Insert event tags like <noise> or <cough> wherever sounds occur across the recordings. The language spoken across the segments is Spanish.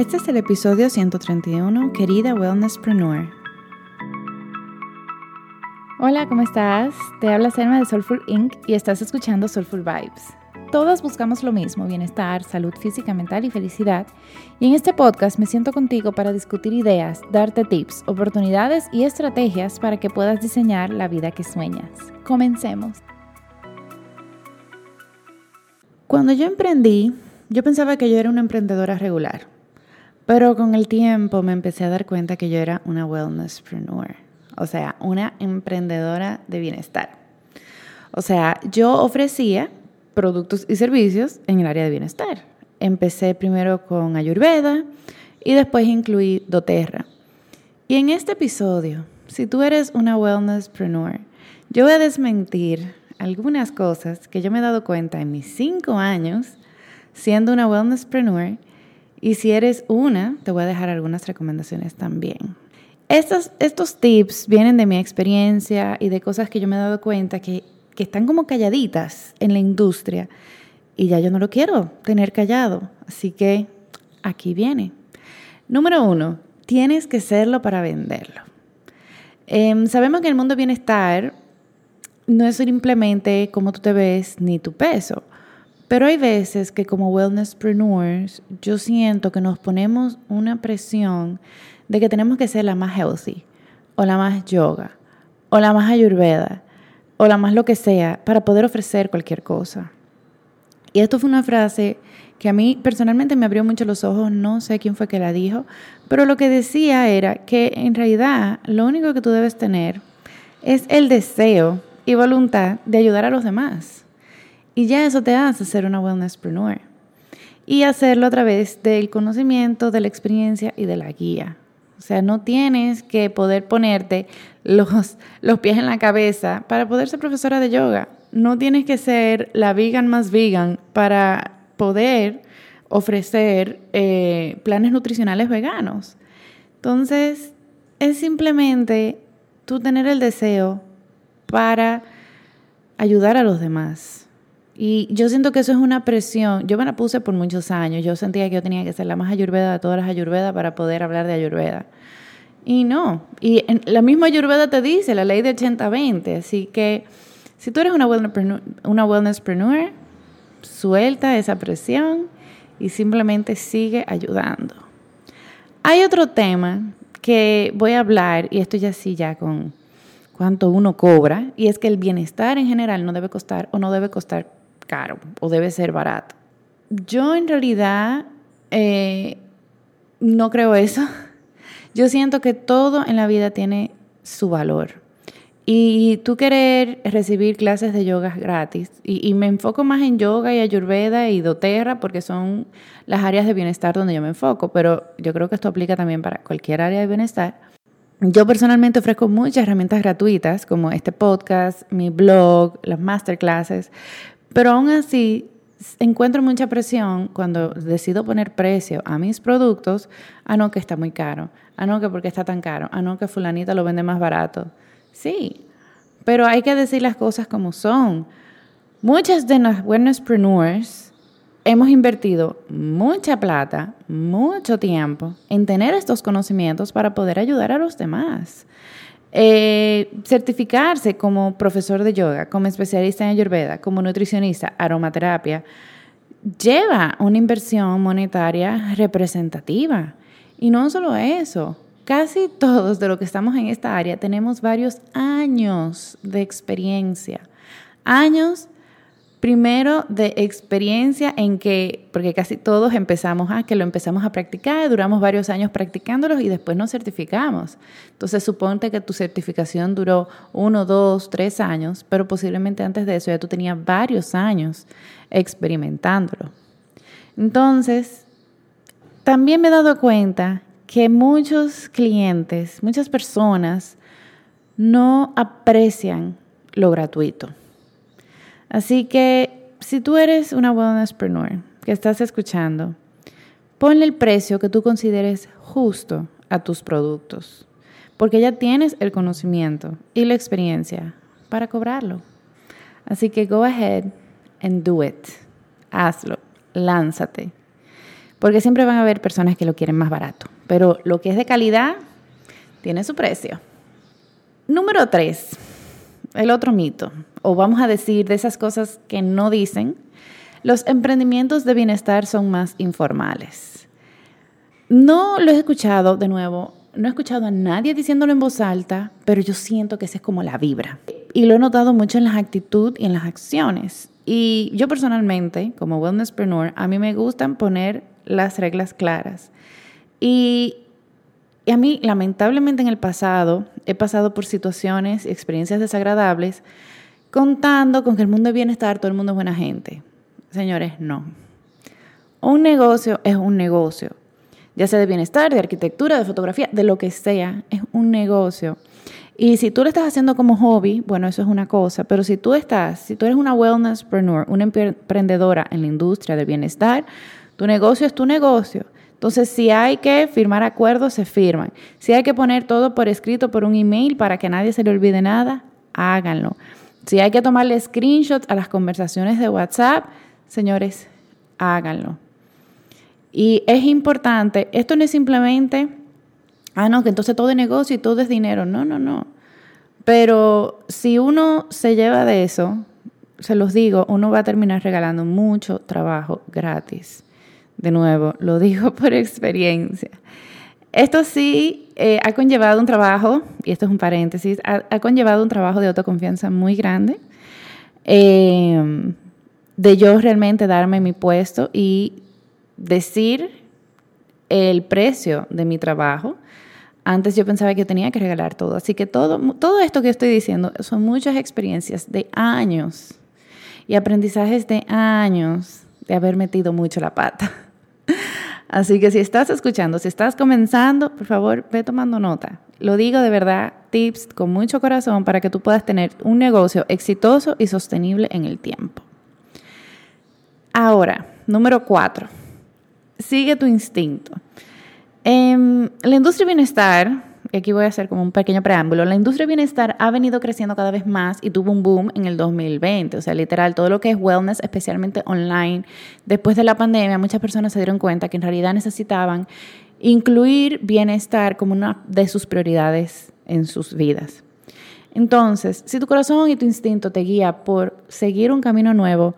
Este es el episodio 131, querida Wellnesspreneur. Hola, ¿cómo estás? Te habla Selma de Soulful Inc. y estás escuchando Soulful Vibes. Todas buscamos lo mismo, bienestar, salud física, mental y felicidad. Y en este podcast me siento contigo para discutir ideas, darte tips, oportunidades y estrategias para que puedas diseñar la vida que sueñas. Comencemos. Cuando yo emprendí, yo pensaba que yo era una emprendedora regular, pero con el tiempo me empecé a dar cuenta que yo era una wellnesspreneur, o sea, una emprendedora de bienestar. O sea, yo ofrecía productos y servicios en el área de bienestar. Empecé primero con Ayurveda y después incluí doTERRA. Y en este episodio, si tú eres una wellnesspreneur, yo voy a desmentir algunas cosas que yo me he dado cuenta en mis cinco años siendo una wellnesspreneur. Y si eres una, te voy a dejar algunas recomendaciones también. Estos, tips vienen de mi experiencia y de cosas que yo me he dado cuenta que, que están como calladitas en la industria. Y ya yo no lo quiero tener callado. Así que aquí viene. Número uno, tienes que serlo para venderlo. Em, sabemos que el mundo bienestar no es simplemente cómo tú te ves ni tu peso. Pero hay veces que como wellnesspreneurs yo siento que nos ponemos una presión de que tenemos que ser la más healthy o la más yoga o la más ayurveda o la más lo que sea para poder ofrecer cualquier cosa. Y esto fue una frase que a mí personalmente me abrió mucho los ojos, no sé quién fue que la dijo, pero lo que decía era que en realidad lo único que tú debes tener es el deseo y voluntad de ayudar a los demás. Y ya eso te hace ser una wellnesspreneur. Y hacerlo a través del conocimiento, de la experiencia y de la guía. O sea, no tienes que poder ponerte los, <laughs> los pies en la cabeza para poder ser profesora de yoga. No tienes que ser la vegan más vegan para poder ofrecer eh, planes nutricionales veganos. Entonces, es simplemente tú tener el deseo para ayudar a los demás. Y yo siento que eso es una presión. Yo me la puse por muchos años. Yo sentía que yo tenía que ser la más ayurveda de todas las ayurvedas para poder hablar de ayurveda. Y no. Y la misma ayurveda te dice, la ley de 80-20. Así que si tú eres una wellnesspreneur, una wellnesspreneur, suelta esa presión y simplemente sigue ayudando. Hay otro tema que voy a hablar, y esto ya sí, ya con cuánto uno cobra, y es que el bienestar en general no debe costar o no debe costar caro o debe ser barato. Yo en realidad eh, no creo eso. <laughs> Yo siento que todo en la vida tiene su valor. Y tú querer recibir clases de yoga gratis, y, me enfoco más en yoga y ayurveda y doTERRA porque son las áreas de bienestar donde yo me enfoco, pero yo creo que esto aplica también para cualquier área de bienestar. Yo personalmente ofrezco muchas herramientas gratuitas como este podcast, mi blog, las masterclasses, pero aún así encuentro mucha presión cuando decido poner precio a mis productos, a no que está muy caro, a no que porque está tan caro, a no que fulanita lo vende más barato. Sí, pero hay que decir las cosas como son. Muchas de las wellnesspreneurs hemos invertido mucha plata, mucho tiempo en tener estos conocimientos para poder ayudar a los demás. Eh, certificarse como profesor de yoga, como especialista en ayurveda, como nutricionista, aromaterapia, lleva una inversión monetaria representativa. Y no solo eso, casi todos de los que estamos en esta área tenemos varios años de experiencia, años Primero, de experiencia en que, porque casi todos empezamos a que lo empezamos a practicar, duramos varios años practicándolos y después nos certificamos. Entonces, suponte que tu certificación duró uno, dos, tres años, pero posiblemente antes de eso ya tú tenías varios años experimentándolo. Entonces, también me he dado cuenta que muchos clientes, muchas personas no aprecian lo gratuito. Así que si tú eres una wellnesspreneur que estás escuchando, ponle el precio que tú consideres justo a tus productos, porque ya tienes el conocimiento y la experiencia para cobrarlo. Así que go ahead and do it. Hazlo, lánzate. porque siempre van a haber personas que lo quieren más barato, pero lo que es de calidad tiene su precio. Número tres, el otro mito, o vamos a decir de esas cosas que no dicen, los emprendimientos de bienestar son más informales. No lo he escuchado de nuevo, no he escuchado a nadie diciéndolo en voz alta, pero yo siento que esa es como la vibra. Y lo he notado mucho en las actitudes y en las acciones. Y yo personalmente, como wellnesspreneur, a mí me gustan poner las reglas claras. Y, y a mí, lamentablemente en el pasado, he pasado por situaciones y experiencias desagradables contando con que el mundo de bienestar, todo el mundo es buena gente. Señores, no. Un negocio es un negocio, ya sea de bienestar, de arquitectura, de fotografía, de lo que sea, es un negocio. Y si tú lo estás haciendo como hobby, bueno, eso es una cosa, pero si tú estás, si tú eres una wellnesspreneur, una emprendedora en la industria del bienestar, tu negocio es tu negocio. Entonces, si hay que firmar acuerdos, se firman. Si hay que poner todo por escrito por un email para que nadie se le olvide nada, háganlo. Si hay que tomarle screenshots a las conversaciones de WhatsApp, señores, háganlo. Y es importante, esto no es simplemente, ah, no, que entonces todo es negocio y todo es dinero. No, no, no. Pero si uno se lleva de eso, se los digo, uno va a terminar regalando mucho trabajo gratis. De nuevo, lo digo <laughs> por experiencia. Esto sí eh, ha conllevado un trabajo, y esto es un paréntesis, ha, conllevado un trabajo de autoconfianza muy grande. Eh, de yo realmente darme mi puesto y decir el precio de mi trabajo. Antes yo pensaba que tenía que regalar todo. Así que todo, todo esto que estoy diciendo son muchas experiencias de años y aprendizajes de años de haber metido mucho la pata. <laughs> Así que si estás escuchando, si estás comenzando, por favor, ve tomando nota. Lo digo de verdad, tips con mucho corazón para que tú puedas tener un negocio exitoso y sostenible en el tiempo. Ahora, número cuatro, sigue tu instinto. En la industria bienestar, aquí voy a hacer como un pequeño preámbulo, la industria de bienestar ha venido creciendo cada vez más y tuvo un boom en el 2020, o sea, literal, todo lo que es wellness, especialmente online, después de la pandemia, muchas personas se dieron cuenta que en realidad necesitaban incluir bienestar como una de sus prioridades en sus vidas. Entonces, si tu corazón y tu instinto te guía por seguir un camino nuevo,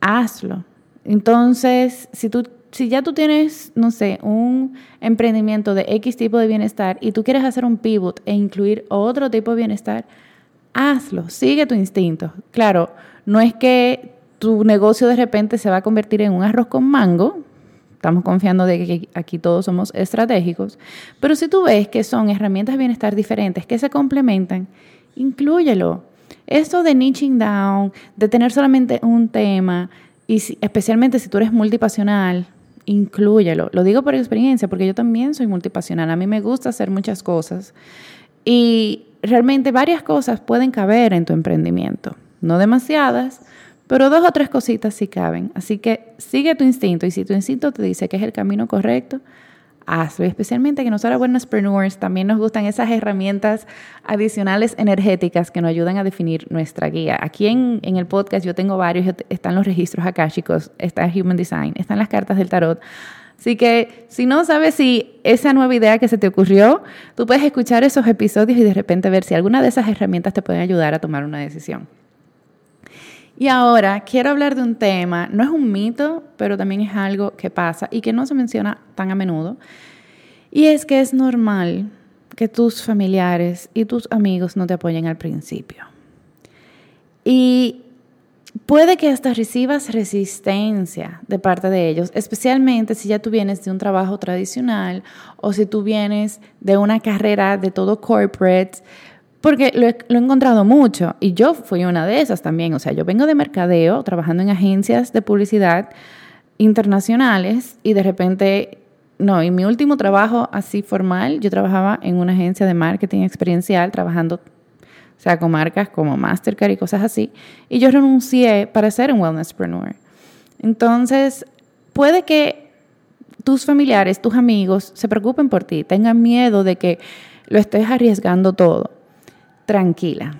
hazlo. Entonces, si tú si ya tú tienes, no sé, un emprendimiento de X tipo de bienestar y tú quieres hacer un pivot e incluir otro tipo de bienestar, hazlo, sigue tu instinto. Claro, no es que tu negocio de repente se va a convertir en un arroz con mango, estamos confiando de que aquí todos somos estratégicos, pero si tú ves que son herramientas de bienestar diferentes que se complementan, inclúyelo. Esto de niching down, de tener solamente un tema, y especialmente si tú eres multipasional, inclúyelo. Lo digo por experiencia, porque yo también soy multipasional. A mí me gusta hacer muchas cosas. Y realmente varias cosas pueden caber en tu emprendimiento. No demasiadas, pero dos o tres cositas sí caben. Así que sigue tu instinto. Y si tu instinto te dice que es el camino correcto, hazlo. especialmente que nosotros, buenos también nos gustan esas herramientas adicionales energéticas que nos ayudan a definir nuestra guía. Aquí en, en el podcast yo tengo varios, están los registros chicos está Human Design, están las cartas del tarot. Así que si no sabes si esa nueva idea que se te ocurrió, tú puedes escuchar esos episodios y de repente ver si alguna de esas herramientas te puede ayudar a tomar una decisión. Y ahora quiero hablar de un tema, no es un mito, pero también es algo que pasa y que no se menciona tan a menudo. Y es que es normal que tus familiares y tus amigos no te apoyen al principio. Y puede que hasta recibas resistencia de parte de ellos, especialmente si ya tú vienes de un trabajo tradicional o si tú vienes de una carrera de todo corporate porque lo he, encontrado mucho y yo fui una de esas también. O sea, yo vengo de mercadeo, trabajando en agencias de publicidad internacionales y de repente, no, en mi último trabajo así formal, yo trabajaba en una agencia de marketing experiencial, trabajando, o sea, con marcas como Mastercard y cosas así. Y yo renuncié para ser un wellnesspreneur. Entonces, puede que tus familiares, tus amigos se preocupen por ti, tengan miedo de que lo estés arriesgando todo tranquila.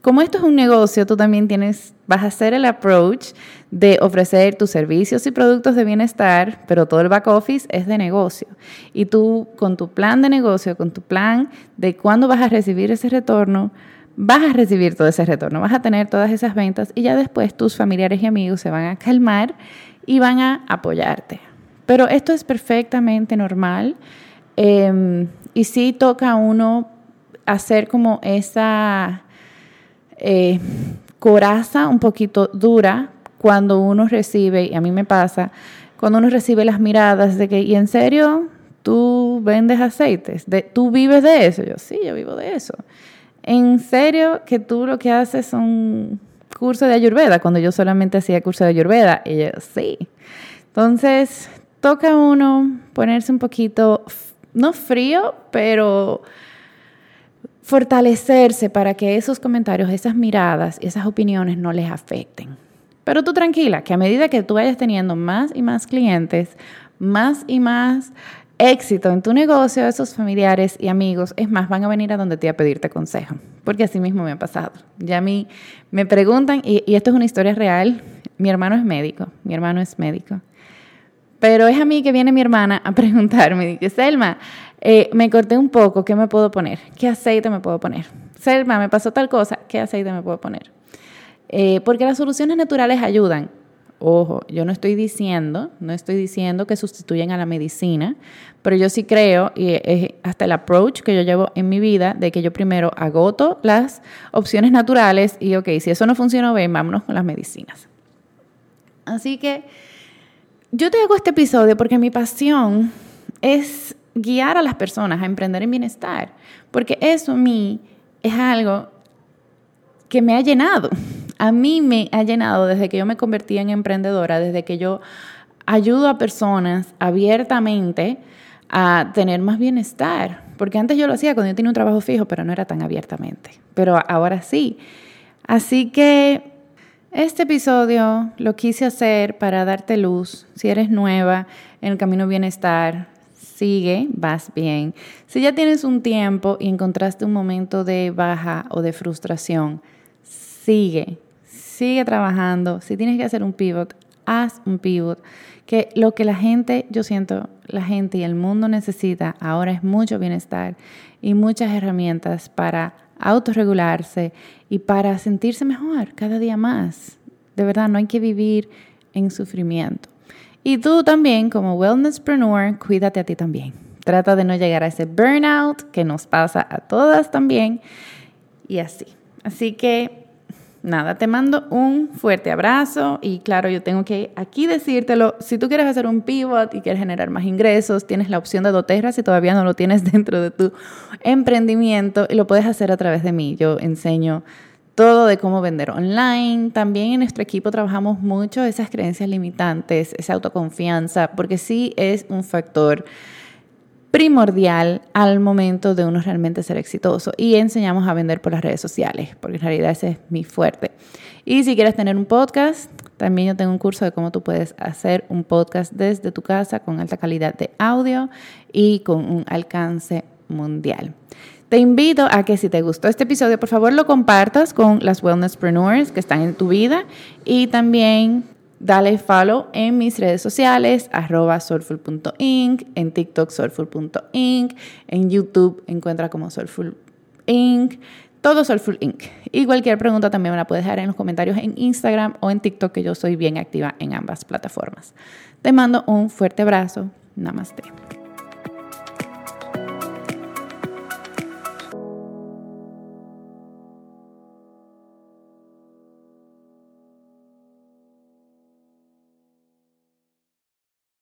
como esto es un negocio, tú también tienes, vas a hacer el approach de ofrecer tus servicios y productos de bienestar, pero todo el back office es de negocio. Y tú con tu plan de negocio, con tu plan de cuándo vas a recibir ese retorno, vas a recibir todo ese retorno, vas a tener todas esas ventas y ya después tus familiares y amigos se van a calmar y van a apoyarte. Pero esto es perfectamente normal em, y sí toca a uno hacer como esa eh, coraza un poquito dura cuando uno recibe, y a mí me pasa, cuando uno recibe las miradas de que, ¿y en serio tú vendes aceites? De, ¿Tú vives de eso? Yo, sí, yo vivo de eso. ¿En serio que tú lo que haces son cursos de ayurveda? Cuando yo solamente hacía curso de ayurveda. Y yo, sí. Entonces, toca uno ponerse un poquito, no frío, pero fortalecerse para que esos comentarios, esas miradas esas opiniones no les afecten. Pero tú tranquila, que a medida que tú vayas teniendo más y más clientes, más y más éxito en tu negocio, esos familiares y amigos, es más, van a venir a donde te a pedirte consejo, porque así mismo me ha pasado. Ya a mí me preguntan, y, y esto es una historia real, mi hermano es médico, mi hermano es médico, pero es a mí que viene mi hermana a <laughs> preguntarme, dice, Selma, eh, me corté un poco, ¿qué me puedo poner? ¿Qué aceite me puedo poner? Selma, me pasó tal cosa, ¿qué aceite me puedo poner? Eh, porque las soluciones naturales ayudan. Ojo, yo no estoy diciendo, no estoy diciendo que sustituyen a la medicina, pero yo sí creo, y es hasta el approach que yo llevo en mi vida, de que yo primero agoto las opciones naturales y, ok, si eso no funciona vámonos con las medicinas. Así que yo te hago este episodio porque mi pasión es guiar a las personas a emprender en bienestar, porque eso a mí es algo que me ha llenado. A mí me ha llenado desde que yo me convertí en emprendedora, desde que yo ayudo a personas abiertamente a tener más bienestar. Porque antes yo lo hacía cuando yo tenía un trabajo fijo, pero no era tan abiertamente. Pero ahora sí. Así que este episodio lo quise hacer para darte luz. Si eres nueva en el camino bienestar, sigue, vas bien. Si ya tienes un tiempo y encontraste un momento de baja o de frustración, sigue, sigue trabajando. Si tienes que hacer un pivot, haz un pivot. Que lo que la gente, yo siento, la gente y el mundo necesita ahora es mucho bienestar y muchas herramientas para autorregularse y para sentirse mejor cada día más. De verdad, no hay que vivir en sufrimiento. Y tú también, como wellnesspreneur, cuídate a ti también. Trata de no llegar a ese burnout que nos pasa a todas también y así. Así que, nada, te mando un fuerte abrazo y claro, yo tengo que aquí decírtelo, si tú quieres hacer un pivot y quieres generar más ingresos, tienes la opción de doTERRA si todavía no lo tienes <laughs> dentro de tu emprendimiento y lo puedes hacer a través de mí. Yo enseño todo de cómo vender online. También en nuestro equipo trabajamos mucho esas creencias limitantes, esa autoconfianza, porque sí es un factor primordial al momento de uno realmente ser exitoso y enseñamos a vender por las redes sociales, porque en realidad ese es mi fuerte. Y si quieres tener un podcast, también yo tengo un curso de cómo tú puedes hacer un podcast desde tu casa con alta calidad de audio y con un alcance mundial. Te invito a que si te gustó este episodio, por favor lo compartas con las wellnesspreneurs que están en tu vida y también dale follow en mis redes sociales, arroba soulful.inc, en TikTok soulful.inc, en YouTube encuentra como soulful.inc, todo Soulful Inc. Y cualquier pregunta también me la puedes dejar en los comentarios en Instagram o en TikTok, que yo soy bien activa en ambas plataformas. Te mando un fuerte abrazo. Namaste.